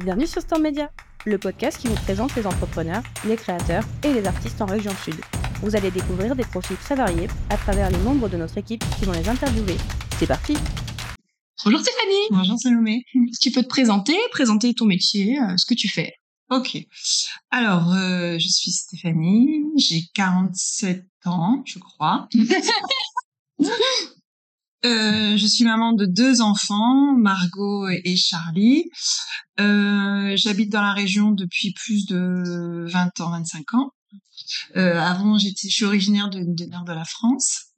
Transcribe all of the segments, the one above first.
Bienvenue sur Storm Media, le podcast qui vous présente les entrepreneurs, les créateurs et les artistes en région sud. Vous allez découvrir des profils très variés à travers les membres de notre équipe qui vont les interviewer. C'est parti Bonjour Stéphanie Bonjour Salomé. Tu peux te présenter, présenter ton métier, euh, ce que tu fais? Ok. Alors, euh, je suis Stéphanie, j'ai 47 ans, je crois. Euh, je suis maman de deux enfants, Margot et Charlie. Euh, J'habite dans la région depuis plus de 20 ans, 25 ans. Euh, avant, j'étais, je suis originaire de, de nord de la France.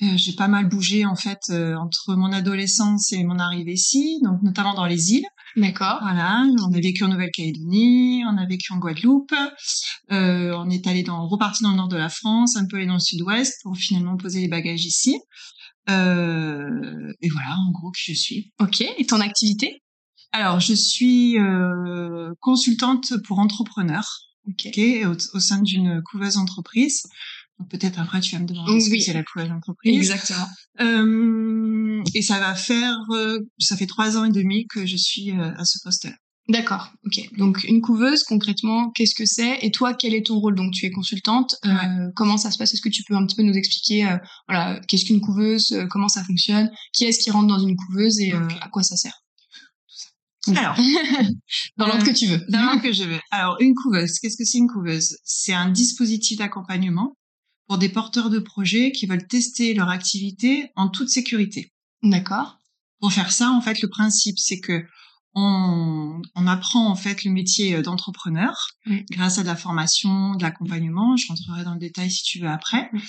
Euh, j'ai pas mal bougé en fait euh, entre mon adolescence et mon arrivée ici, donc notamment dans les îles. D'accord. Voilà, on a vécu en Nouvelle-Calédonie, on a vécu en Guadeloupe, euh, on est allé dans, reparti dans le nord de la France, un peu allé dans le sud-ouest pour finalement poser les bagages ici. Euh, et voilà, en gros, qui je suis. Ok. Et ton activité? Alors, je suis euh, consultante pour entrepreneurs, Ok. ok, au, au sein d'une couveuse entreprise. Peut-être après tu vas me demander ce Oui. que c'est la couveuse entreprise. Exactement. Euh, et ça va faire, euh, ça fait trois ans et demi que je suis euh, à ce poste-là. D'accord. Ok. Donc une couveuse, concrètement, qu'est-ce que c'est? Et toi, quel est ton rôle? Donc tu es consultante. euh, Ouais. Comment ça se passe? Est-ce que tu peux un petit peu nous expliquer, euh, voilà, qu'est-ce qu'une couveuse? Euh, Comment ça fonctionne? Qui est-ce qui rentre dans une couveuse et à quoi ça sert? Tout ça. Alors, dans l'ordre que tu veux. D'abord que je veux. Alors, une couveuse, qu'est-ce que c'est une couveuse? C'est un dispositif d'accompagnement pour des porteurs de projets qui veulent tester leur activité en toute sécurité. D'accord. Pour faire ça, en fait, le principe, c'est que on, on apprend en fait le métier euh, d'entrepreneur Oui. grâce à de la formation, de l'accompagnement. Je rentrerai dans le détail si tu veux après. Oui.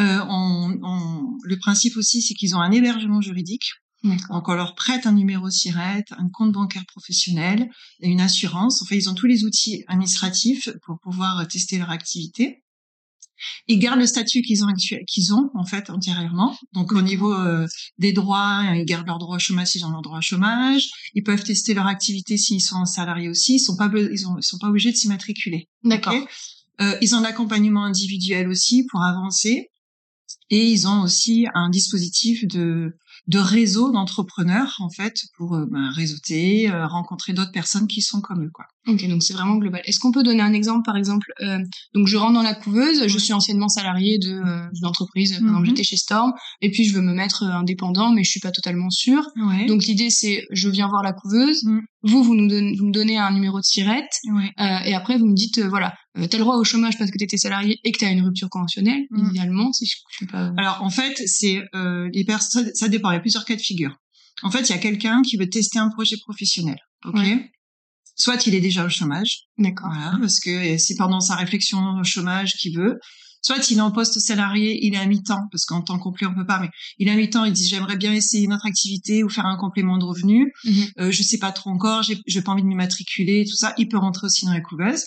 Euh, on, on- le principe aussi, c'est qu'ils ont un hébergement juridique. Donc, on leur prête un numéro SIRET, un compte bancaire professionnel, et une assurance. En fait, ils ont tous les outils administratifs pour pouvoir euh, tester leur activité. Ils gardent le statut qu'ils ont qu'ils ont en fait antérieurement. Donc au niveau euh, des droits, ils gardent leur droit au chômage s'ils ont leur droit au chômage. Ils peuvent tester leur activité s'ils sont salariés aussi. Ils sont pas ils, ont- ils sont pas obligés de s'immatriculer. D'accord. Euh, ils ont l'accompagnement individuel aussi pour avancer. Et ils ont aussi un dispositif de, de réseau d'entrepreneurs, en fait, pour euh, ben, réseauter, euh, rencontrer d'autres personnes qui sont comme eux, quoi. Ok, donc c'est vraiment global. Est-ce qu'on peut donner un exemple, par exemple euh, Donc je rentre dans la couveuse, je suis anciennement salarié de euh, d'une entreprise, par Mhm. j'étais chez Storm, et puis je veux me mettre euh, indépendant, mais je suis pas totalement sûre. Ouais. Donc l'idée c'est, je viens voir la couveuse, Mhm. vous vous nous donnez, vous me donnez un numéro de sirette, ouais. euh, et après vous me dites euh, voilà, euh, t'as le droit au chômage parce que t'étais salarié et que t'as une rupture conventionnelle, Mhm. idéalement, si je, je suis pas. Alors, en fait, c'est euh, les personnes, ça dépend, il y a plusieurs cas de figure. En fait, il y a quelqu'un qui veut tester un projet professionnel, ok? Ouais. Soit il est déjà au chômage, D'accord. Voilà, parce que euh, c'est pendant sa réflexion au chômage qu'il veut. Soit il est en poste salarié, il est à mi-temps, parce qu'en temps complet on peut pas, mais il est à mi-temps, il dit j'aimerais bien essayer une autre activité ou faire un complément de revenu. Mhm. Euh, je sais pas trop encore, j'ai pas envie de m'immatriculer, tout ça. Il peut rentrer aussi dans la couveuse.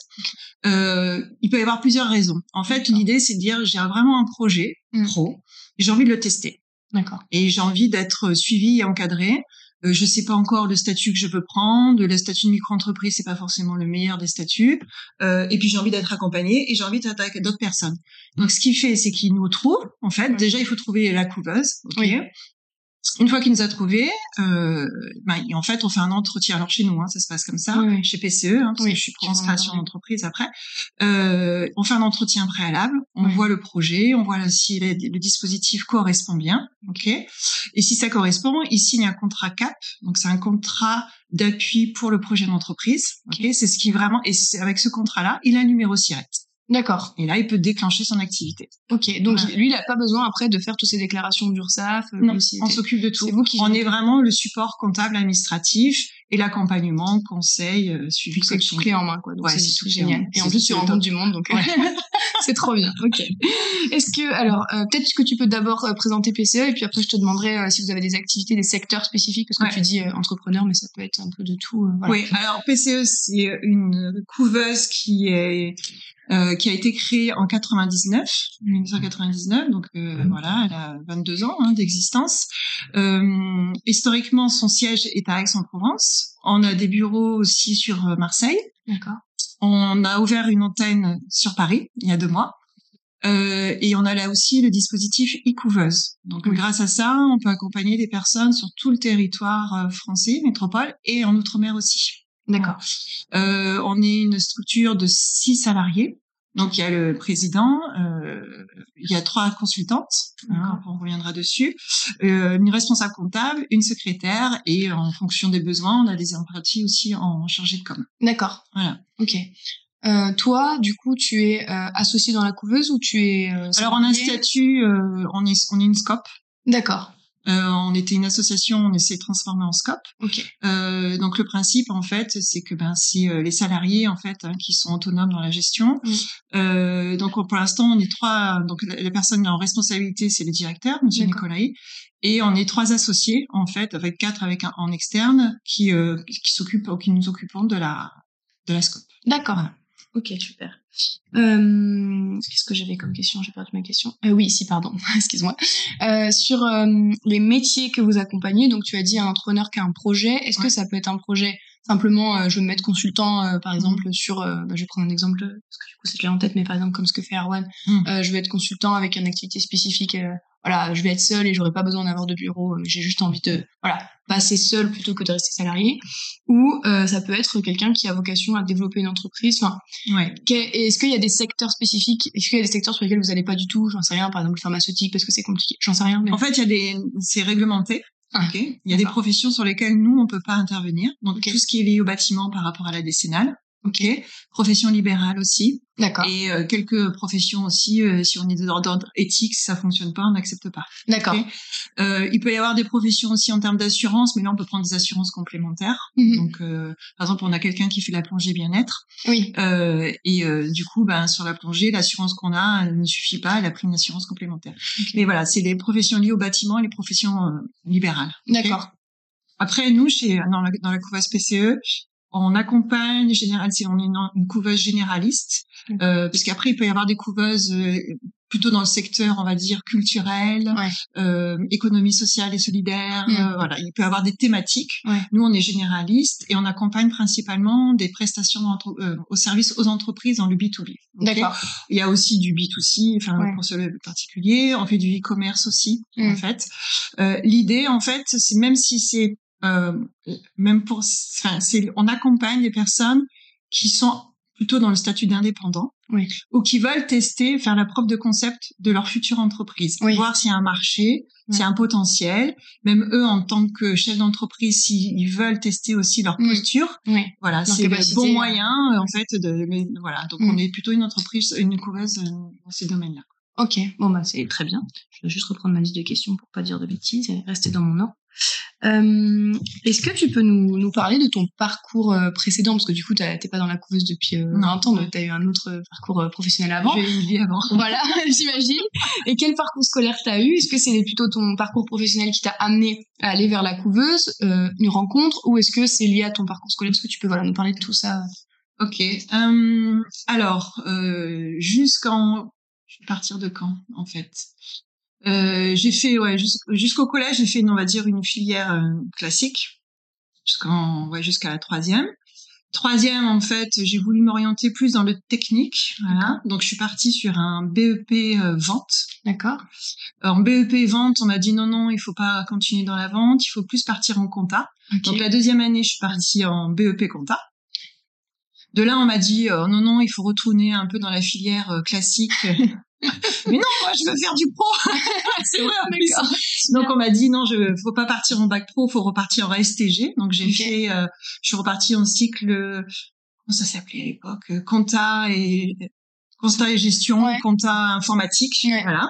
Euh, il peut y avoir plusieurs raisons. En fait, l'idée c'est de dire j'ai vraiment un projet Mhm. pro, j'ai envie de le tester D'accord. et j'ai envie d'être suivi et encadré. Euh, je sais pas encore le statut que je veux prendre. Le statut de micro-entreprise, c'est pas forcément le meilleur des statuts. Euh, et puis j'ai envie d'être accompagné et j'ai envie d'être avec d'autres personnes. Donc ce qu'il fait, c'est qu'il nous trouve. En fait, déjà il faut trouver la couveuse. ok Oui. Une fois qu'il nous a trouvé, euh, ben, en fait, on fait un entretien. Alors chez nous, hein, ça se passe comme ça, Oui, chez PCE, hein, parce Oui, que je suis en création d'entreprise après. Euh, on fait un entretien préalable, on Oui. voit le projet, on voit si le, le dispositif correspond bien, ok. Et si ça correspond, il signe un contrat CAP, donc c'est un contrat d'appui pour le projet d'entreprise, ok. C'est ce qui vraiment, et avec ce contrat-là, il a un numéro SIRET. D'accord. Et là, il peut déclencher son activité. Ok. Donc lui, il a pas besoin après de faire toutes ces déclarations d'URSSAF. euh, Non, on s'occupe de tout. C'est vous qui On est vraiment le support comptable administratif et l'accompagnement, conseil, euh, suivi, c'est tout clé en main quoi. Donc Ouais, c'est tout génial. et en plus tu rencontres du monde donc c'est trop bien. Ok. Est-ce que alors euh, peut-être que tu peux d'abord euh, présenter PCE et puis après je te demanderai euh, si vous avez des activités des secteurs spécifiques parce que Ouais. tu dis euh, entrepreneur mais ça peut être un peu de tout euh, voilà. Oui, alors PCE, c'est une couveuse qui est euh, qui a été créée en 99, 1999, donc euh, voilà, elle a 22 ans hein, d'existence. Euh, historiquement, son siège est à Aix-en-Provence. On a des bureaux aussi sur euh, Marseille. d'accord On a ouvert une antenne sur Paris il y a deux mois. Euh, et on a là aussi le dispositif e-couveuse. Donc Oui. grâce à ça, on peut accompagner des personnes sur tout le territoire euh, français, métropole, et en outre-mer aussi. D'accord. Euh, on est une structure de six salariés. Donc il y a le président, euh, il y a trois consultantes, hein, on reviendra dessus, euh, une responsable comptable, une secrétaire et en fonction des besoins, on a des apprentis aussi en chargé de com. D'accord. Voilà. Ok. Euh, toi, du coup, tu es euh, associé dans la couveuse ou tu es euh, Alors on a un statut, euh, on est on est une scope. D'accord. Euh, on était une association, on essaie de transformer en scope. Ok. Euh, donc le principe en fait, c'est que ben c'est euh, les salariés en fait hein, qui sont autonomes dans la gestion. Mm. Euh, donc pour l'instant on est trois. Donc la, la personne en responsabilité c'est le directeur, Monsieur. Nicolai, et on est trois associés en fait, avec quatre avec un en externe qui euh, qui s'occupent qui nous occupons de la de la scope. D'accord. Voilà. Ok, super. Euh, Qu'est-ce que j'avais comme question? J'ai perdu ma question. Euh, oui, si, pardon. Excuse-moi. Euh, sur euh, les métiers que vous accompagnez, donc tu as dit un entrepreneur qui a un projet. Est-ce que ça peut être un projet simplement, euh, je vais me mettre consultant, euh, par exemple, sur, euh, bah, je vais prendre un exemple parce que du coup c'est clair en tête, mais par exemple comme ce que fait Erwan, Mm. euh, je vais être consultant avec une activité spécifique. euh, voilà, je vais être seule et j'aurai pas besoin d'avoir de bureau. euh, J'ai juste envie de, voilà, passer seul plutôt que de rester salarié. Ou euh, ça peut être quelqu'un qui a vocation à développer une entreprise. Enfin, Ouais. Est-ce qu'il y a des secteurs spécifiques Est-ce qu'il y a des secteurs sur lesquels vous n'allez pas du tout J'en sais rien, par exemple le pharmaceutique parce que c'est compliqué. J'en sais rien. Mais... En fait, il y a des, c'est réglementé. Ah, ok. Il y a des professions sur lesquelles nous on peut pas intervenir. Donc tout ce qui est lié au bâtiment par rapport à la décennale. Ok, Profession libérale aussi. d'accord, Et euh, quelques professions aussi, euh, si on est dans d'ordre éthique, si ça fonctionne pas, on n'accepte pas. d'accord. Euh, il peut y avoir des professions aussi en termes d'assurance, mais là on peut prendre des assurances complémentaires. Mhm. Donc, euh, par exemple, on a quelqu'un qui fait la plongée bien-être, Oui, euh, et euh, du coup, ben sur la plongée, l'assurance qu'on a elle ne suffit pas, elle a pris une assurance complémentaire. Mais voilà, c'est les professions liées au bâtiment et les professions libérales. d'accord. Après, nous, chez dans la, dans la PCE, on accompagne général, c'est on est une, une couveuse généraliste, euh, parce qu'après il peut y avoir des couveuses euh, plutôt dans le secteur, on va dire culturel, Ouais. euh, économie sociale et solidaire. Mm. euh, voilà, il peut y avoir des thématiques. Ouais. Nous, on est généraliste et on accompagne principalement des prestations euh, au service aux entreprises dans le B2B. ok? D'accord. il y a aussi du B2C, enfin Ouais. pour ceux particuliers. On fait du e-commerce aussi, en fait. Euh, L'idée, en fait, c'est même si c'est euh, même pour, enfin, on accompagne les personnes qui sont plutôt dans le statut d'indépendant Oui. ou qui veulent tester, faire la preuve de concept de leur future entreprise, Oui. voir s'il y a un marché, s'il y a un potentiel. Même eux, en tant que chefs d'entreprise, s'ils veulent tester aussi leur Mm. posture, Oui, voilà, c'est le bon euh, moyen en fait de mais, voilà. Donc Mm. on est plutôt une entreprise, une couveuse euh, dans ces domaines-là. ok. Bon, bah c'est très bien. Je vais juste reprendre ma liste de questions pour pas dire de bêtises et rester dans mon ordre. Euh, Est-ce que tu peux nous, nous parler de ton parcours euh, précédent? Parce que du coup, t'as- t'es pas dans la couveuse depuis euh, Non. 20 ans, donc tu as eu un autre euh, parcours professionnel avant. J'ai eu avant. Voilà, j'imagine. Et quel parcours scolaire t'as eu? Est-ce que c'est plutôt ton parcours professionnel qui t'a amené à aller vers la couveuse, euh, une rencontre, ou est-ce que c'est lié à ton parcours scolaire? Est-ce que tu peux voilà nous parler de tout ça? Ok. Alors jusqu'en je vais partir de quand en fait? Euh, J'ai fait ouais jus- jusqu'au collège j'ai fait une, on va dire une filière euh, classique jusqu'en ouais jusqu'à la troisième. Troisième, en fait, j'ai voulu m'orienter plus dans le technique. Voilà. Donc, je suis partie sur un BEP euh, vente. D'accord. En BEP vente, on m'a dit non, non, il faut pas continuer dans la vente, il faut plus partir en compta. Donc la deuxième année, je suis partie en BEP compta. De là, on m'a dit euh, non, non, il faut retourner un peu dans la filière euh, classique. Mais non, moi, je veux faire du pro. C'est vrai. Donc on m'a dit non, je faut pas partir en bac pro, faut repartir en STG. Donc j'ai fait, euh, je suis repartie en cycle, comment ça s'appelait à l'époque, compta et compta et gestion, Ouais. compta informatique, Ouais. voilà.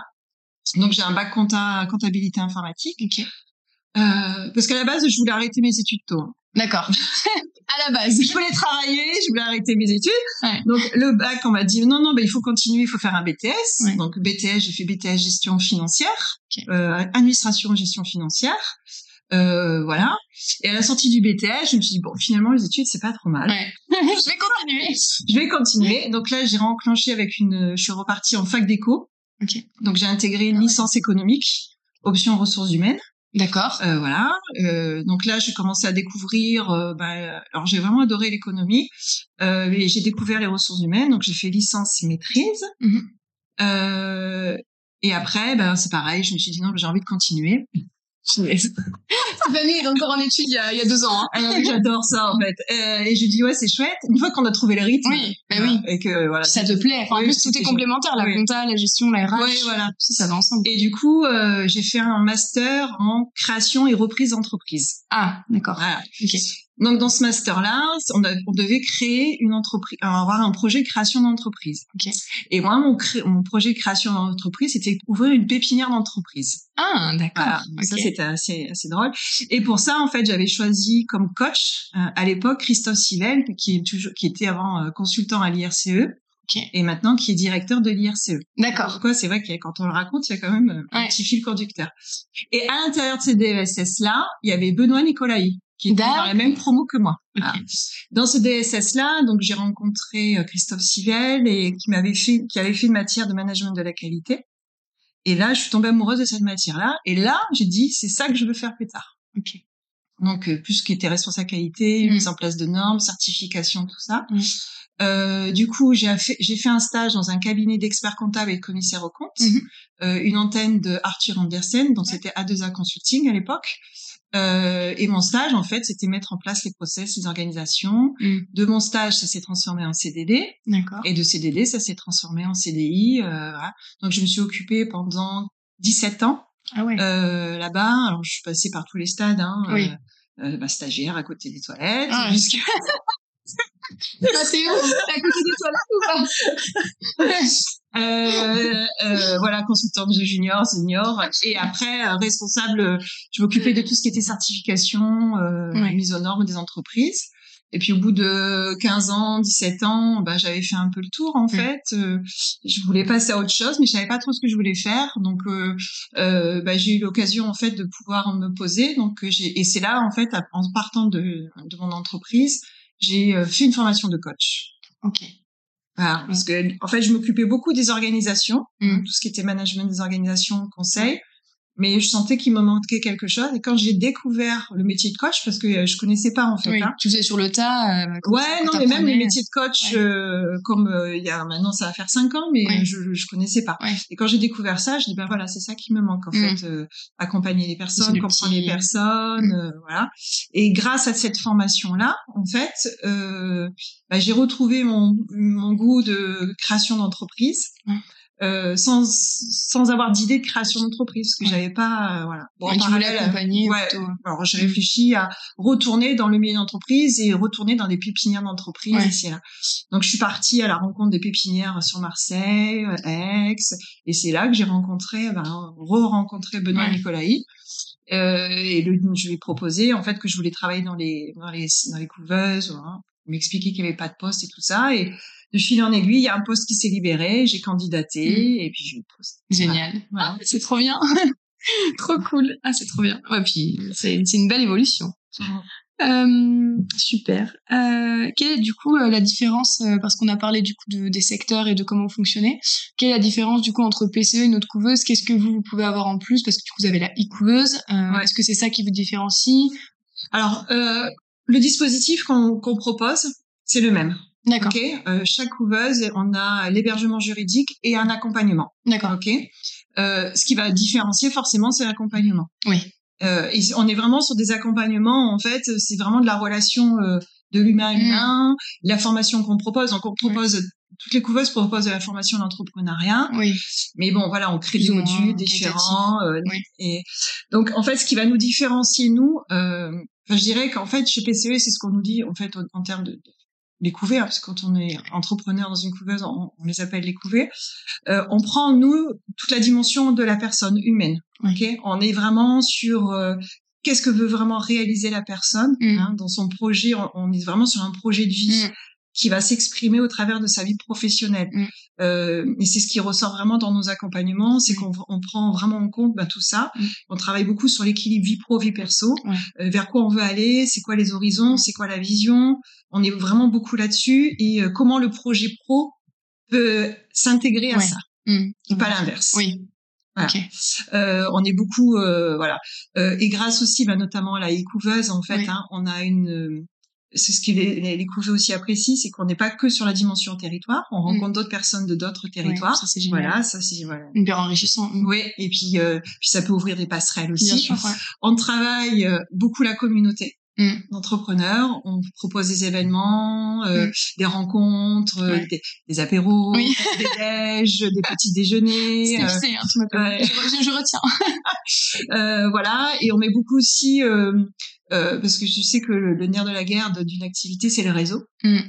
Donc j'ai un bac compta comptabilité informatique. Ok. Euh, parce qu'à la base, je voulais arrêter mes études tôt. D'accord. à la base. Je voulais travailler, je voulais arrêter mes études. Ouais. Donc le bac, on m'a dit non, non, bah, il faut continuer, il faut faire un BTS. Ouais. Donc BTS, j'ai fait BTS gestion financière, euh, administration gestion financière. Euh, voilà. Et à la sortie du BTS, je me suis dit bon, finalement les études c'est pas trop mal. Ouais. je vais continuer. Je vais continuer. Donc là, j'ai renclenché avec une, je suis repartie en fac d'éco. Donc j'ai intégré Ah une licence économique, option ressources humaines. D'accord. Euh, voilà. Euh, donc là, j'ai commencé à découvrir. euh, bah, alors j'ai vraiment adoré l'économie euh, et j'ai découvert les ressources humaines. Donc j'ai fait licence et maîtrise. Mhm. Euh, et après, ben c'est pareil. Je me suis dit non, j'ai envie de continuer. Stéphanie est encore en études il y a, il y a deux ans. Hein. J'adore ça en fait. Euh, et je dis ouais c'est chouette. Une fois qu'on a trouvé le rythme. Oui, bah oui. Et que voilà. Ça te plaît. Enfin, en Oui, plus tout c'était est complémentaire, la Oui. compta, la gestion, la RH. Oui, voilà. Tout ça va ensemble. Et du coup, euh, j'ai fait un master en création et reprise d'entreprise. Ah, d'accord. Voilà. Ok. Donc dans ce master-là, on, devait créer une entreprise, euh, avoir un projet de création d'entreprise. Ok. Et moi, mon, cré- mon projet de création d'entreprise, c'était ouvrir une pépinière d'entreprise. Ah, d'accord. Voilà. Ça, c'était assez, assez drôle. Et pour ça, en fait, j'avais choisi comme coach euh, à l'époque Christophe Sivel, qui est toujours, qui était avant euh, consultant à l'IRCE Ok. et maintenant qui est directeur de l'IRCE. D'accord. Pourquoi? C'est vrai que quand on le raconte, il y a quand même euh, un petit fil conducteur. Et à l'intérieur de ces DSS-là, il y avait Benoît Nicolaï, qui était dans la même promo que moi. Voilà. Dans ce DSS-là, donc j'ai rencontré euh, Christophe Sivel et qui m'avait fait, qui avait fait une matière de management de la qualité. Et là, je suis tombée amoureuse de cette matière-là. Et là, j'ai dit, c'est ça que je veux faire plus tard. Ok. Donc, euh, plus ce qui était responsable qualité, Mm. mise en place de normes, certification, tout ça. Mm. Euh, du coup, j'ai fait, un stage dans un cabinet d'experts comptables et de commissaires aux comptes, Mhm. euh, une antenne de Arthur Andersen, donc c'était A2A Consulting à l'époque. Euh, et mon stage, en fait, c'était mettre en place les process, les organisations. Mm. De mon stage, ça s'est transformé en CDD. D'accord. Et de CDD, ça s'est transformé en CDI. Euh, voilà. Donc, je me suis occupée pendant 17 ans Ah ouais. euh, là-bas. Alors, je suis passée par tous les stades. Hein, Oui. bah, stagiaire à côté des toilettes. Ah, jusqu'à- Théo, t'es à côté des toilettes ou pas? Euh, euh, voilà, consultante de junior, senior, et après euh, responsable. Je m'occupais de tout ce qui était certification, euh, Ouais. mise aux normes des entreprises. Et puis au bout de 15 ans, 17 ans, bah, j'avais fait un peu le tour en Mm. fait. Euh, je voulais passer à autre chose, mais je savais pas trop ce que je voulais faire. Donc euh, euh, bah, j'ai eu l'occasion en fait de pouvoir me poser. Donc et c'est là en fait en partant de, de mon entreprise, j'ai euh, fait une formation de coach. Ok. Voilà, parce que en fait, je m'occupais beaucoup des organisations, Mm. tout ce qui était management des organisations, conseil, mais je sentais qu'il me manquait quelque chose. Et quand j'ai découvert le métier de coach, parce que euh, je connaissais pas en fait, Oui. hein. Tu faisais sur le tas. euh, Ouais, non, mais même t'apprenais. le métier de coach, Ouais. euh, comme euh, il y a maintenant, ça va faire cinq ans, mais Ouais. je, je connaissais pas. Ouais. Et quand j'ai découvert ça, je dis ben voilà, c'est ça qui me manque en Mm. fait, euh, accompagner les personnes, comprendre petit- les personnes, euh, voilà. Et grâce à cette formation là, en fait, euh, bah, j'ai retrouvé mon mon goût de création d'entreprise. Euh, sans sans avoir d'idée de création d'entreprise parce que j'avais pas euh, voilà Ouais, en parallèle, accompagner ouais, plutôt. alors j'ai réfléchi à retourner dans le milieu d'entreprise et retourner dans des pépinières d'entreprise Ouais. ici et là. Donc je suis partie à la rencontre des pépinières sur Marseille, euh, Aix, et c'est là que j'ai rencontré, ben, re-rencontré Benoît Ouais. Nicolaï. Euh, et le, je lui ai proposé en fait que je voulais travailler dans les dans les dans les couveuses, voilà. Il m'expliquait qu'il n'y avait pas de poste et tout ça. Et de fil en aiguille, il y a un poste qui s'est libéré, j'ai candidaté et puis j'ai eu le poste. Génial. Voilà. Ah, c'est trop bien. trop cool. Ah, c'est trop bien. Ouais, puis c'est une belle évolution. Euh, super. Euh, quelle est du coup euh, la différence euh, parce qu'on a parlé du coup de, des secteurs et de comment fonctionner. Quelle est la différence du coup entre PCE et notre couveuse? Qu'est-ce que vous, vous pouvez avoir en plus? Parce que du coup vous avez la e-couveuse. Ouais. Est-ce que c'est ça qui vous différencie? Alors euh, le dispositif qu'on qu'on propose, c'est le même. D'accord. Ok, euh, chaque couveuse, on a l'hébergement juridique et un accompagnement. D'accord. Ok, euh, ce qui va différencier forcément, c'est l'accompagnement. Oui. Euh, et on est vraiment sur des accompagnements. En fait, c'est vraiment de la relation euh, de l'humain à Mm. l'humain, la formation qu'on propose. Donc, on propose toutes les couveuses proposent de la formation d'entrepreneuriat. Oui. Mais bon, voilà, on crée des modules différents. euh, Oui. et donc, en fait, ce qui va nous différencier, nous, euh, je dirais qu'en fait, chez PCE, c'est ce qu'on nous dit, en fait, en, en termes de, de les couvées, parce que quand on est entrepreneur dans une couveuse, on, on les appelle les couvées. Euh, on prend, nous, toute la dimension de la personne humaine. Ok? On est vraiment sur... euh, Qu'est-ce que veut vraiment réaliser la personne Mm. hein, dans son projet on, on est vraiment sur un projet de vie Mm. Qui va s'exprimer au travers de sa vie professionnelle. Mm. Euh, et c'est ce qui ressort vraiment dans nos accompagnements, c'est Mm. qu'on on prend vraiment en compte bah, tout ça. Mm. On travaille beaucoup sur l'équilibre vie pro vie perso, euh, vers quoi on veut aller, c'est quoi les horizons, c'est quoi la vision. On est vraiment beaucoup là-dessus et euh, comment le projet pro peut s'intégrer à ça et pas l'inverse. Oui. Voilà. Ok. Euh, on est beaucoup, euh, voilà. Euh, et grâce aussi, bah, notamment à la e-couveuse, en fait, Oui. hein, on a une, euh, c'est ce que les, les, les couvées aussi apprécient, c'est qu'on n'est pas que sur la dimension territoire, on rencontre d'autres personnes de d'autres territoires. ça c'est génial. voilà, ça c'est voilà. Hyper enrichissant. Oui, et puis euh, puis ça peut ouvrir des passerelles aussi. Bien sûr, ouais. On travaille euh, beaucoup la communauté Mm. d'entrepreneurs. On propose des événements, euh, Mm. des rencontres, euh, Ouais. des, des apéros, Oui. des déj, des petits déjeuners. Euh, hein, tu ouais. Je, je- je retiens. euh, voilà, et on met beaucoup aussi euh, euh, parce que je sais que le, le nerf de la guerre d'une activité, c'est le réseau. Mm.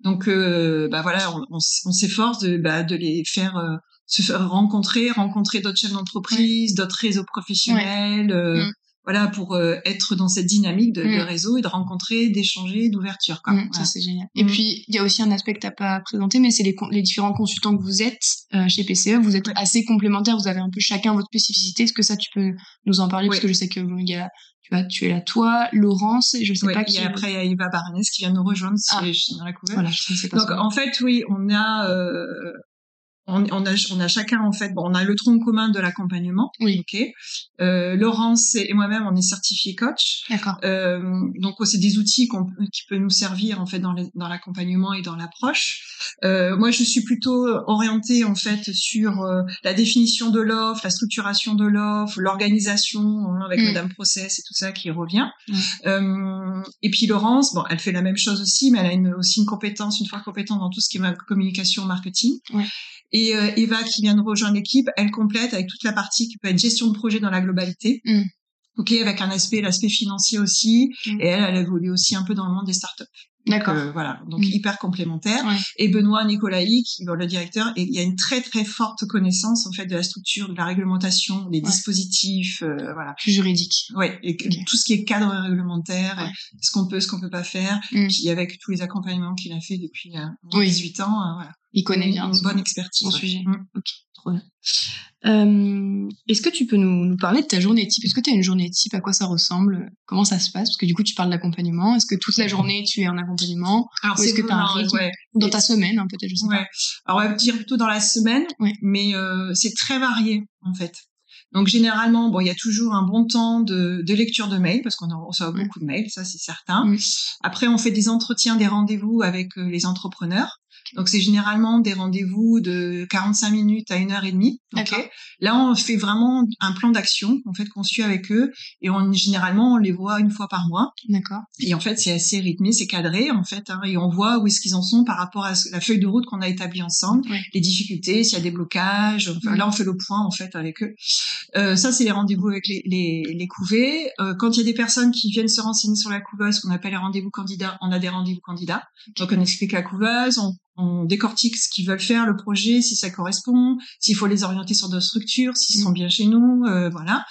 Donc, euh, bah voilà, on, on s- on s'efforce de, bah, de les faire euh, se faire rencontrer, rencontrer d'autres chefs d'entreprise, d'autres réseaux professionnels, euh, Mm. Voilà, pour euh, être dans cette dynamique de, de Mm. réseau et de rencontrer, d'échanger, d'ouverture. quoi. Mm, Voilà. Ça c'est génial. Et Mm. puis il y a aussi un aspect que t'as pas présenté, mais c'est les, con- les différents consultants que vous êtes euh, chez PCE. Vous êtes Ouais. assez complémentaires. Vous avez un peu chacun votre spécificité. Est-ce que ça tu peux nous en parler? Parce que je sais que bon, y a tu vois tu es là toi, Laurence et je sais pas et qui. après, il y a Eva Baranès qui vient nous rejoindre si Ah. je suis dans la couverture. Voilà, je sais pas. Donc en fait oui, on a euh, on, on a on a chacun en fait bon on a le tronc commun de l'accompagnement. Oui. Ok. Euh, Laurence et moi-même on est certifiés coach. D'accord. Euh, donc c'est des outils qui peuvent nous servir en fait dans l'accompagnement et dans l'approche. Euh, moi je suis plutôt orientée en fait sur euh, la définition de l'offre, la structuration de l'offre, l'organisation hein, avec Mm. Madame Process et tout ça qui revient. Mm. Euh, et puis Laurence, bon elle fait la même chose aussi, mais elle a une, aussi une compétence, une fois compétente dans tout ce qui est ma- communication, marketing. Ouais. Et euh, Eva qui vient de rejoindre l'équipe, elle complète avec toute la partie qui peut être gestion de projet dans la globalité. Mm. Ok, avec un aspect, l'aspect financier aussi. Mm. Et elle, elle évolue aussi un peu dans le monde des startups. D'accord. Euh, voilà, donc Mm. hyper complémentaire. Ouais. Et Benoît Nicolaï, qui est le directeur, et il y a une très très forte connaissance en fait de la structure, de la réglementation, des Ouais. dispositifs, euh, voilà. Plus juridique. Ouais, et tout ce qui est cadre réglementaire, Ouais. ce qu'on peut, ce qu'on peut pas faire, Mm. puis avec tous les accompagnements qu'il a fait depuis euh, Oui. 18 ans, euh, voilà. Il connaît bien une bonne expertise. son sujet. Mm. Ok, trop bien. Euh, Est-ce que tu peux nous, nous parler de ta journée type? Est-ce que tu as une journée type? À quoi ça ressemble? Comment ça se passe? Parce que du coup, tu parles d'accompagnement. Est-ce que toute la journée, tu es en accompagnement? Alors est-ce que t'as un vraiment, rythme ouais. Dans ta semaine, hein, peut-être, je sais Ouais. Alors, on va dire plutôt dans la semaine, Ouais. mais euh, c'est très varié en fait. Donc généralement, bon, il y a toujours un bon temps de, de lecture de mails parce qu'on en reçoit beaucoup de mails, ça c'est certain. Mm. Après, on fait des entretiens, des rendez-vous avec euh, les entrepreneurs. Donc c'est généralement des rendez-vous de 45 minutes à une heure et demie. ok D'accord. Là, on fait vraiment un plan d'action en fait qu'on suit avec eux et on généralement on les voit une fois par mois. D'accord. Et en fait, c'est assez rythmé, c'est cadré en fait, hein, et on voit où est-ce qu'ils en sont par rapport à la feuille de route qu'on a établie ensemble, Ouais. les difficultés, s'il y a des blocages. Enfin. Là, on fait le point en fait avec eux. Euh, ça, c'est les rendez-vous avec les, les, les couvées. Euh, quand il y a des personnes qui viennent se renseigner sur la couveuse, qu'on appelle les rendez-vous candidats, on a des rendez-vous candidats. Donc, on explique la couveuse, on, on décortique ce qu'ils veulent faire, le projet, si ça correspond, s'il faut les orienter sur d'autres structures, s'ils sont Mm. bien chez nous, euh, voilà.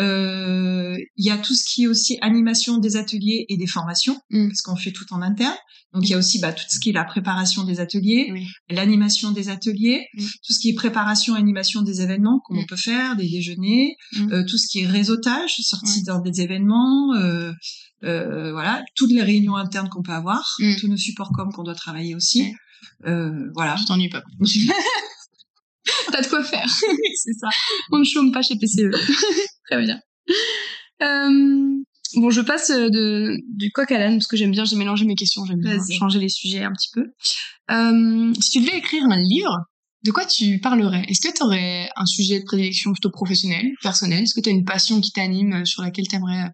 Euh, Il y a tout ce qui est aussi animation des ateliers et des formations, Mm. parce qu'on fait tout en interne. Donc il y a aussi bah, tout ce qui est la préparation des ateliers, Oui. l'animation des ateliers, Mm. tout ce qui est préparation, animation des événements, comme Mm. on peut faire, des déjeuners, Mm. euh, tout ce qui est réseautage, sortie dans des événements, euh, voilà, toutes les réunions internes qu'on peut avoir, Mm. tous nos supports com qu'on doit travailler aussi. Euh, voilà. Je t'ennuie pas. T'as de quoi faire. c'est ça. On ne chôme pas chez PCE. Très bien. Euh, bon, je passe euh, de, du coq à l'âne parce que j'aime bien, j'ai mélangé mes questions, j'aime bien changer les sujets un petit peu. Euh, si tu devais écrire un livre, de quoi tu parlerais? Est-ce que tu aurais un sujet de prédilection plutôt professionnel, personnel? Est-ce que tu as une passion qui t'anime, euh, sur laquelle tu aimerais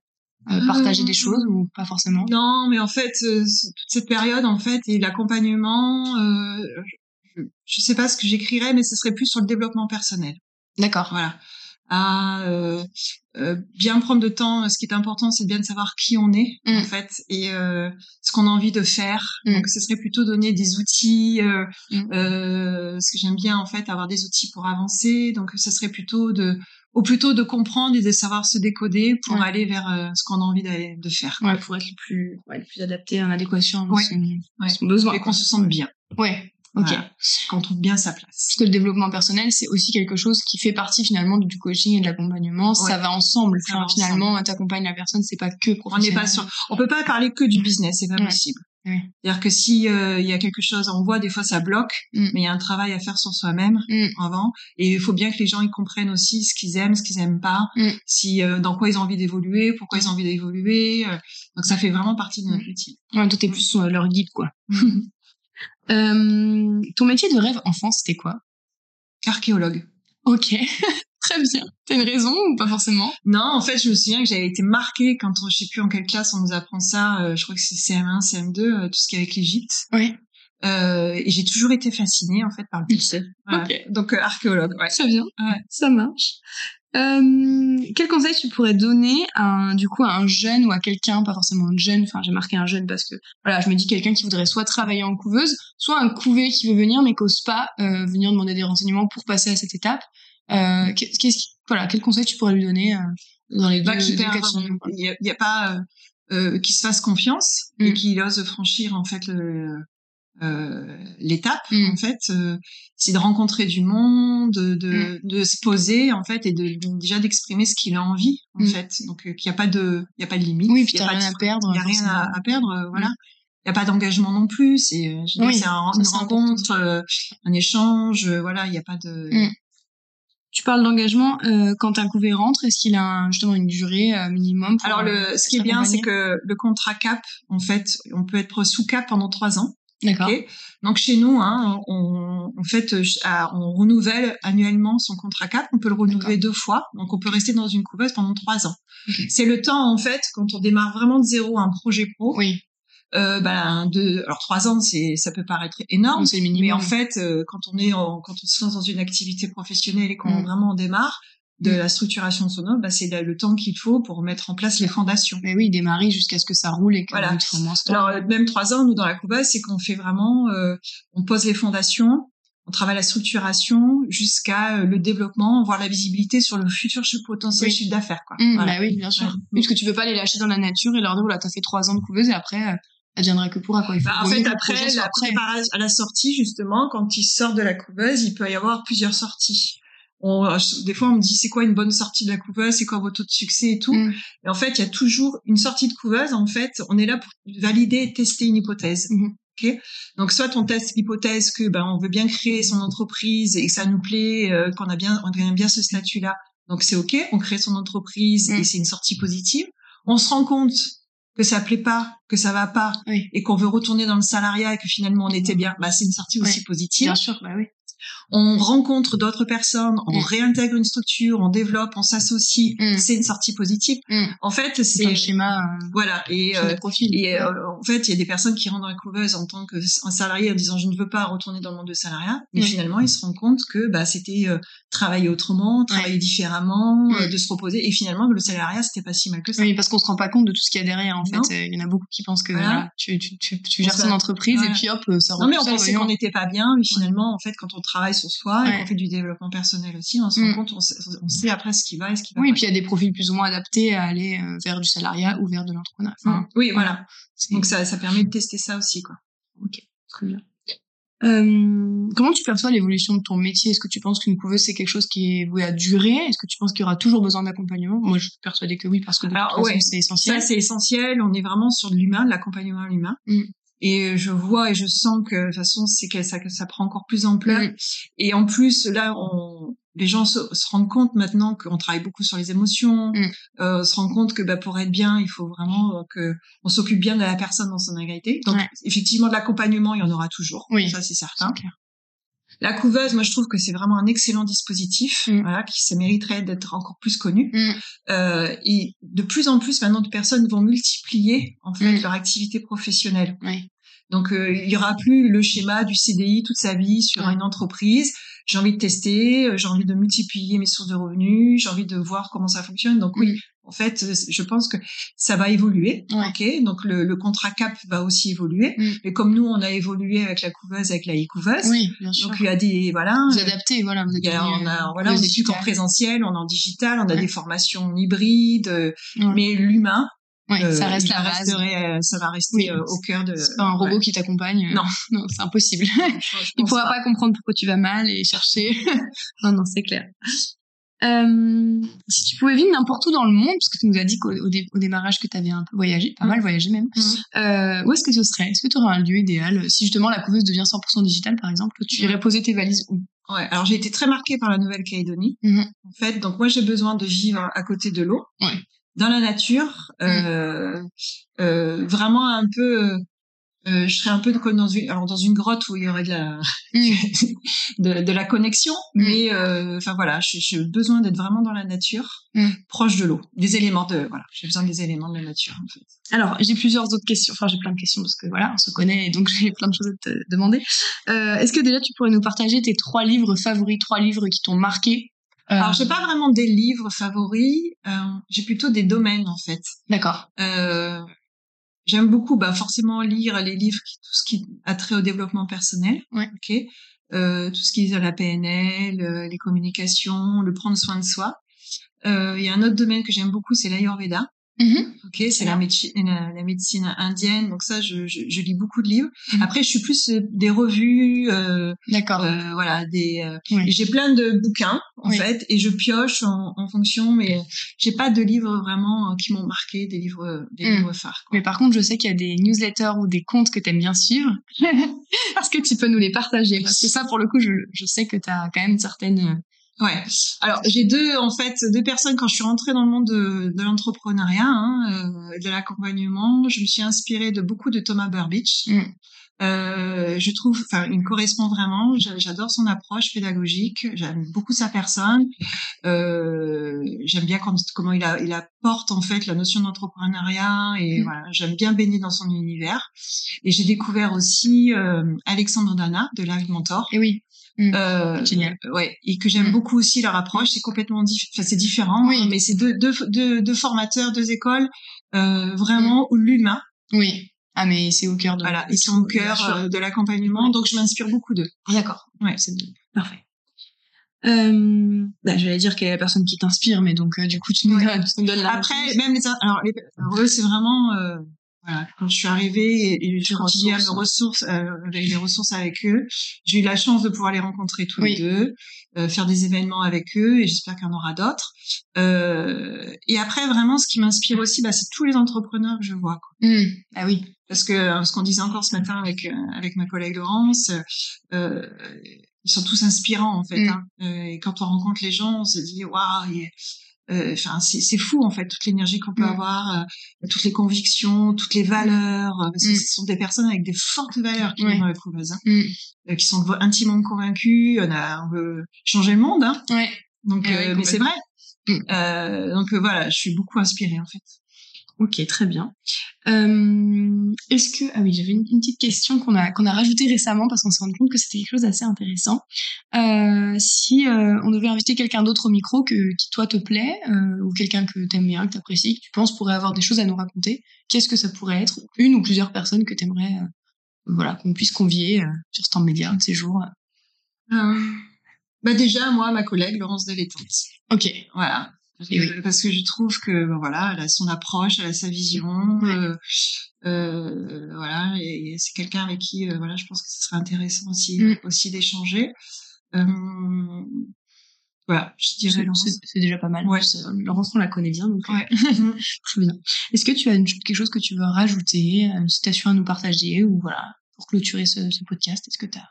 partager des Euh, choses ou pas forcément? Non, mais en fait, euh, toute cette période, en fait, et l'accompagnement, euh, je, je sais pas ce que j'écrirais, mais ce serait plus sur le développement personnel. D'accord. Voilà. À euh, euh, bien prendre de temps. Ce qui est important, c'est bien de savoir qui on est, Mm. en fait, et euh, ce qu'on a envie de faire. Mm. Donc, ce serait plutôt donner des outils. Euh, Mm. euh, ce que j'aime bien, en fait, avoir des outils pour avancer. Donc, ce serait plutôt de ou plutôt de comprendre et de savoir se décoder pour aller vers ce qu'on a envie d'aller de faire. Ouais, pour être le plus, ouais, le plus adapté, en adéquation à Ouais. son, Ouais. son besoin. Et qu'on se sente bien. Ouais, ok. Voilà. Qu'on trouve bien sa place. Parce que le développement personnel, c'est aussi quelque chose qui fait partie finalement du coaching et de l'accompagnement. Ça va ensemble. Ça Enfin, va finalement, t'accompagnes la personne, c'est pas que On n'est pas sur, on peut pas parler que du business, c'est pas Ouais. possible. C'est-à-dire que si euh, il y a quelque chose, on voit des fois ça bloque, Mm. mais il y a un travail à faire sur soi-même Mm. avant. Et il faut bien que les gens ils comprennent aussi ce qu'ils aiment, ce qu'ils aiment pas, Mm. si euh, dans quoi ils ont envie d'évoluer, pourquoi ils ont envie d'évoluer. euh. donc ça fait vraiment partie de notre métier. Ouais, toi, t'es plus leur guide, quoi. Euh, ton métier de rêve enfant, c'était quoi? Archéologue. Ok, très bien. T'as une raison ou pas forcément? Non, en fait, je me souviens que j'avais été marquée quand je sais plus en quelle classe on nous apprend ça. euh, je crois que c'est CM1, CM2, euh, tout ce qui est avec l'Égypte. Oui. Euh, et j'ai toujours été fascinée en fait par le passé. Voilà. Ok. Donc euh, archéologue. Ouais. Très bien, Ouais. ça marche. Euh, quel conseil tu pourrais donner à un, du coup à un jeune ou à quelqu'un, pas forcément un jeune, enfin j'ai marqué un jeune parce que voilà, je me dis quelqu'un qui voudrait soit travailler en couveuse, soit un couvé qui veut venir mais qui n'ose pas euh, venir demander des renseignements pour passer à cette étape. Euh, qu'est- qu'est-ce voilà, quel conseil tu pourrais lui donner euh, dans les deux, Bah, deux quoi. il y a, a pas euh, qu'il se fasse confiance Mm. et qu'il ose franchir en fait le l'étape Mm. en fait euh, c'est de rencontrer du monde de de, de se poser en fait et de, déjà d'exprimer ce qu'il a envie en Mm. fait donc euh, qu'il n'y a pas de il y a pas de limite Oui, puis il y a rien de à perdre. il y a rien à, à perdre euh, voilà il y a pas d'engagement non plus c'est euh, Oui, un- une rencontre euh, un échange euh, voilà il y a pas de Mm. Tu parles d'engagement euh, quand un couvé rentre, est-ce qu'il a un- justement une durée euh, minimum Alors euh, le, ce qui est bien, c'est que le contrat cap, en fait, on peut être sous cap pendant trois ans. D'accord. Donc chez nous, hein, on, en fait, euh, à- on renouvelle annuellement son contrat cap. On peut le renouveler deux fois, donc on peut rester dans une couveuse pendant trois ans. C'est le temps, en fait, quand on démarre vraiment de zéro un projet pro. Oui, Euh, ben, de, alors trois ans, c'est, ça peut paraître énorme. c'est minimum. Mais en fait, euh, quand on est en, quand on se lance dans une activité professionnelle et qu'on Mm. vraiment démarre de Mm. la structuration de son offre, bah, c'est le temps qu'il faut pour mettre en place les fondations. Mais oui, démarrer jusqu'à ce que ça roule et que Voilà. Alors euh, même trois ans, nous dans la couveuse, c'est qu'on fait vraiment, euh, on pose les fondations, on travaille la structuration jusqu'à euh, le développement, voire la visibilité sur le futur potentiel Oui. chiffre d'affaires. Quoi. Mmh, Voilà. Bah oui, bien sûr. Ouais. Parce que tu veux pas les lâcher dans la nature et leur dire, voilà, t'as fait trois ans de couveuse et après, euh, ça deviendra que pourra, quoi. Il faut Bah, en fait, après, la préparation à la sortie, justement, quand ils sortent de la couveuse, il peut y avoir plusieurs sorties. On, des fois, on me dit, c'est quoi une bonne sortie de la couveuse, c'est quoi votre taux de succès et tout? Mm. Et en fait, il y a toujours une sortie de couveuse. En fait, on est là pour valider et tester une hypothèse. Mhm. Ok? Donc, soit on teste l'hypothèse que ben on veut bien créer son entreprise et que ça nous plaît, euh, qu'on a bien, on aime bien ce statut-là. Donc, c'est ok. On crée son entreprise Mm. et c'est une sortie positive. On se rend compte que ça plaît pas, que ça va pas, Oui. et qu'on veut retourner dans le salariat et que finalement on était bien, bah c'est une sortie aussi positive. Bien sûr, bah oui. On rencontre d'autres personnes, on Mm. réintègre une structure, on développe, on s'associe, Mm. c'est une sortie positive. Mm. En fait, C'est un schéma, euh, voilà et euh, et euh, en fait, il y a des personnes qui rentrent dans la couveuse en tant qu'un salarié en disant je ne veux pas retourner dans le monde de salariat, mais Ouais. finalement ils se rendent compte que bah c'était travailler autrement, travailler différemment, de se reposer et finalement le salariat c'était pas si mal que ça. Oui, parce qu'on se rend pas compte de tout ce qu'il y a derrière, en Non. fait. Il y en a beaucoup qui pensent que Voilà. voilà, tu, tu, tu, gères ton entreprise Voilà. et puis hop, ça Non mais on pensait qu'on n'était pas bien, mais finalement en fait quand on travaille sur soi et qu'on fait du développement personnel aussi, on se Mm. rend compte, on sait, on sait après ce qui va et ce qui va Oui, et puis il y a des profils plus ou moins adaptés à aller euh, vers du salariat ou vers de l'entrepreneuriat. Enfin, Mm. Oui, voilà. Donc ça, ça permet de tester ça aussi quoi. Très bien. Euh, comment tu perçois l'évolution de ton métier? Est-ce que tu penses qu'une couveuse c'est quelque chose qui est voué à durer? Est-ce que tu penses qu'il y aura toujours besoin d'accompagnement? Moi, je suis persuadée que oui, parce que de Alors, toute façon, ouais. c'est essentiel. Ça c'est essentiel. On est vraiment sur de l'humain, de l'accompagnement à l'humain. Mm. Et je vois et je sens que de toute façon c'est que ça, que ça prend encore plus d'ampleur. Mm. Et en plus là, on, les gens se, se rendent compte maintenant qu'on travaille beaucoup sur les émotions. Mm. Euh, se rendent compte que bah, pour être bien, il faut vraiment euh, que on s'occupe bien de la personne dans son intégrité. Donc effectivement de l'accompagnement, il y en aura toujours. Oui. Ça c'est certain. La couveuse, moi je trouve que c'est vraiment un excellent dispositif, Mm. voilà, qui ça mériterait d'être encore plus connu. Mm. Euh, et de plus en plus maintenant de personnes vont multiplier en fait Mm. leur activité professionnelle. Oui. Donc euh, il y aura plus le schéma du CDI toute sa vie sur une entreprise. J'ai envie de tester, euh, j'ai envie de multiplier mes sources de revenus, j'ai envie de voir comment ça fonctionne. Donc oui, Mm. en fait, euh, je pense que ça va évoluer. Ouais. Ok, donc le, le contrat cap va aussi évoluer. Mm. Mais comme nous, on a évolué avec la couveuse, avec la e-couveuse. Oui, bien sûr. Donc il y a des voilà. vous adaptez, voilà. Vous y a, on a, euh, voilà, on est plus qu'en présentiel, on est en digital, on a Ouais. des formations hybrides, euh, Ouais. mais l'humain, Ouais, euh, ça reste la base. euh, ça va rester Oui. euh, au cœur de. C'est pas un robot ouais. qui t'accompagne. Non. non, c'est impossible. Je- Il pourra pas comprendre pourquoi tu vas mal et chercher. non, non, c'est clair. Si tu pouvais vivre n'importe où dans le monde, parce que tu nous as dit qu'au au dé- démarrage que tu avais un peu voyagé, pas Mm. mal voyagé même, euh, où est-ce que ce serait? Est-ce que tu aurais un lieu idéal Si justement la couveuse devient 100% digitale, par exemple, tu irais poser tes valises où? Ouais, alors j'ai été très marquée par la Nouvelle-Calédonie. En fait, donc moi j'ai besoin de vivre à côté de l'eau, Ouais. Dans la nature, euh, euh, vraiment un peu. euh, euh, je serais un peu comme dans une, alors dans une grotte où il y aurait de la, de, de la connexion, Mm. mais euh, enfin voilà, j'ai besoin d'être vraiment dans la nature, Mm. proche de l'eau, des éléments de voilà, j'ai besoin des éléments de la nature en fait. Alors, j'ai plusieurs autres questions. Enfin, j'ai plein de questions parce que voilà, on se connaît et donc j'ai plein de choses à te demander. Euh, Est-ce que déjà tu pourrais nous partager tes trois livres favoris, trois livres qui t'ont marqué? Euh, Alors j'ai pas vraiment des livres favoris, euh, j'ai plutôt des domaines en fait. D'accord. Euh, J'aime beaucoup, bah forcément lire les livres, qui, tout ce qui a trait au développement personnel. Ouais. Ok. Euh, tout ce qui est la PNL, euh, les communications, le prendre soin de soi. Euh, Il y a un autre domaine que j'aime beaucoup, c'est l'Ayurveda. Mhm. Ok, c'est la, médeci- la, la médecine indienne. Donc ça, je, je, je lis beaucoup de livres. Mhm. Après, je suis plus euh, des revues, euh, D'accord. euh, voilà, des. euh. J'ai plein de bouquins en Oui. fait, et je pioche en, en fonction, mais j'ai pas de livres vraiment euh, qui m'ont marqué, des livres, des Mm. livres phares. quoi. Mais par contre, je sais qu'il y a des newsletters ou des comptes que t'aimes bien suivre. Est-ce que tu peux nous les partager? Parce que ça, pour le coup, je, je sais que t'as quand même une certaine... euh, Ouais. Alors j'ai deux en fait deux personnes quand je suis rentrée dans le monde de, de l'entrepreneuriat, hein, euh, de l'accompagnement. Je me suis inspirée de beaucoup de Thomas Burbidge. Mm. Euh, je trouve, enfin, il me correspond vraiment. J'a- J'adore son approche pédagogique. J'aime beaucoup sa personne. Euh, j'aime bien quand- comment il, a, il apporte en fait la notion d'entrepreneuriat et Mm. voilà, j'aime bien baigner dans son univers. Et j'ai découvert aussi euh, Alexandre Dana de Live Mentor. Eh oui. Euh, Génial. euh, Ouais, et que j'aime Mm. beaucoup aussi leur approche. C'est complètement différent. Enfin, c'est différent, Oui. mais c'est deux, deux, deux, deux formateurs, deux écoles, euh, vraiment où l'humain, Oui. Ah, mais c'est au cœur de... voilà, ils sont au cœur euh, de l'accompagnement. Donc, je m'inspire beaucoup d'eux. D'accord. Ouais. C'est parfait. Euh, bah, j'allais dire quelle est la personne qui t'inspire, mais donc euh, du coup tu nous, Ouais. donnes, tu nous donnes la Après, réponse. même les, alors, les, alors eux, c'est vraiment, euh, voilà, quand je suis arrivée et, Les continue à me ressources. euh, les ressources avec eux, j'ai eu la chance de pouvoir les rencontrer tous Oui. les deux, euh, faire des événements avec eux et j'espère qu'il y en aura d'autres. Euh, et après, vraiment, ce qui m'inspire aussi, bah, c'est tous les entrepreneurs que je vois. Quoi. Hmm. Ah oui. Parce que ce qu'on disait encore ce matin avec avec ma collègue Laurence, ils sont tous inspirants en fait. Mm. Hein. Et quand on rencontre les gens, on se dit waouh, euh, enfin c'est c'est fou en fait toute l'énergie qu'on peut Mm. avoir, euh, toutes les convictions, toutes les valeurs, euh, parce que Mm. ce sont des personnes avec des fortes valeurs qui Ouais. viennent dans hein, Hmm. euh, qui sont intimement convaincus. On a on veut changer le monde, hein. Ouais. Donc Eh euh, mais c'est vrai. Mm. Euh, donc voilà, je suis beaucoup inspirée en fait. Ok, très bien. Euh, Est-ce que ah oui, j'avais une, une petite question qu'on a qu'on a rajoutée récemment parce qu'on s'est rendu compte que c'était quelque chose d'assez intéressant. Euh, si euh, on devait inviter quelqu'un d'autre au micro que qui toi te plaît euh, ou quelqu'un que t'aimes bien, que t'apprécies, que tu penses pourrait avoir des choses à nous raconter, qu'est-ce que ça pourrait être? Une ou plusieurs personnes que t'aimerais euh, voilà qu'on puisse convier euh, sur Stand Média un de ces jours. Euh, bah déjà moi ma collègue Laurence Delétante. Ok. Voilà. Et oui. Euh, Parce que je trouve que ben voilà, elle a son approche, elle a sa vision, Ouais. euh, euh, voilà, et, et c'est quelqu'un avec qui euh, voilà, je pense que ce serait intéressant aussi Mm. aussi d'échanger. Euh, voilà, je dirais C'est Laurence. c'est- déjà pas mal. Ouais. C'est- Laurence, on la connaît bien, donc euh, Ouais. très bien. Est-ce que tu as une- quelque chose que tu veux rajouter, une citation à nous partager, ou voilà, pour clôturer ce, ce podcast, est-ce que tu as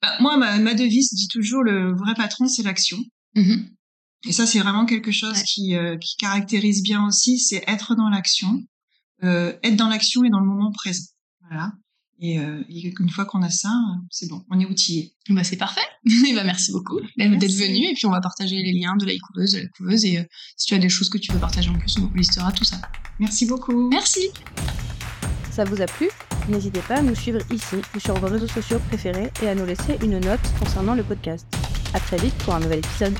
Bah, moi, ma, ma devise dit toujours le vrai patron, c'est l'action. Et ça, c'est vraiment quelque chose Ouais. qui, euh, qui caractérise bien aussi, c'est être dans l'action, euh, être dans l'action et dans le moment présent. Voilà. Et, euh, et une fois qu'on a ça, c'est bon, on est outillé. Bah, c'est parfait. Et bah, merci beaucoup d'être venu. Et puis, on va partager les liens de la couveuse, de la couveuse. Et euh, si tu as des choses que tu veux partager en plus, on listera tout ça. Merci beaucoup. Merci. Ça vous a plu? N'hésitez pas à nous suivre ici ou sur vos réseaux sociaux préférés et à nous laisser une note concernant le podcast. À très vite pour un nouvel épisode.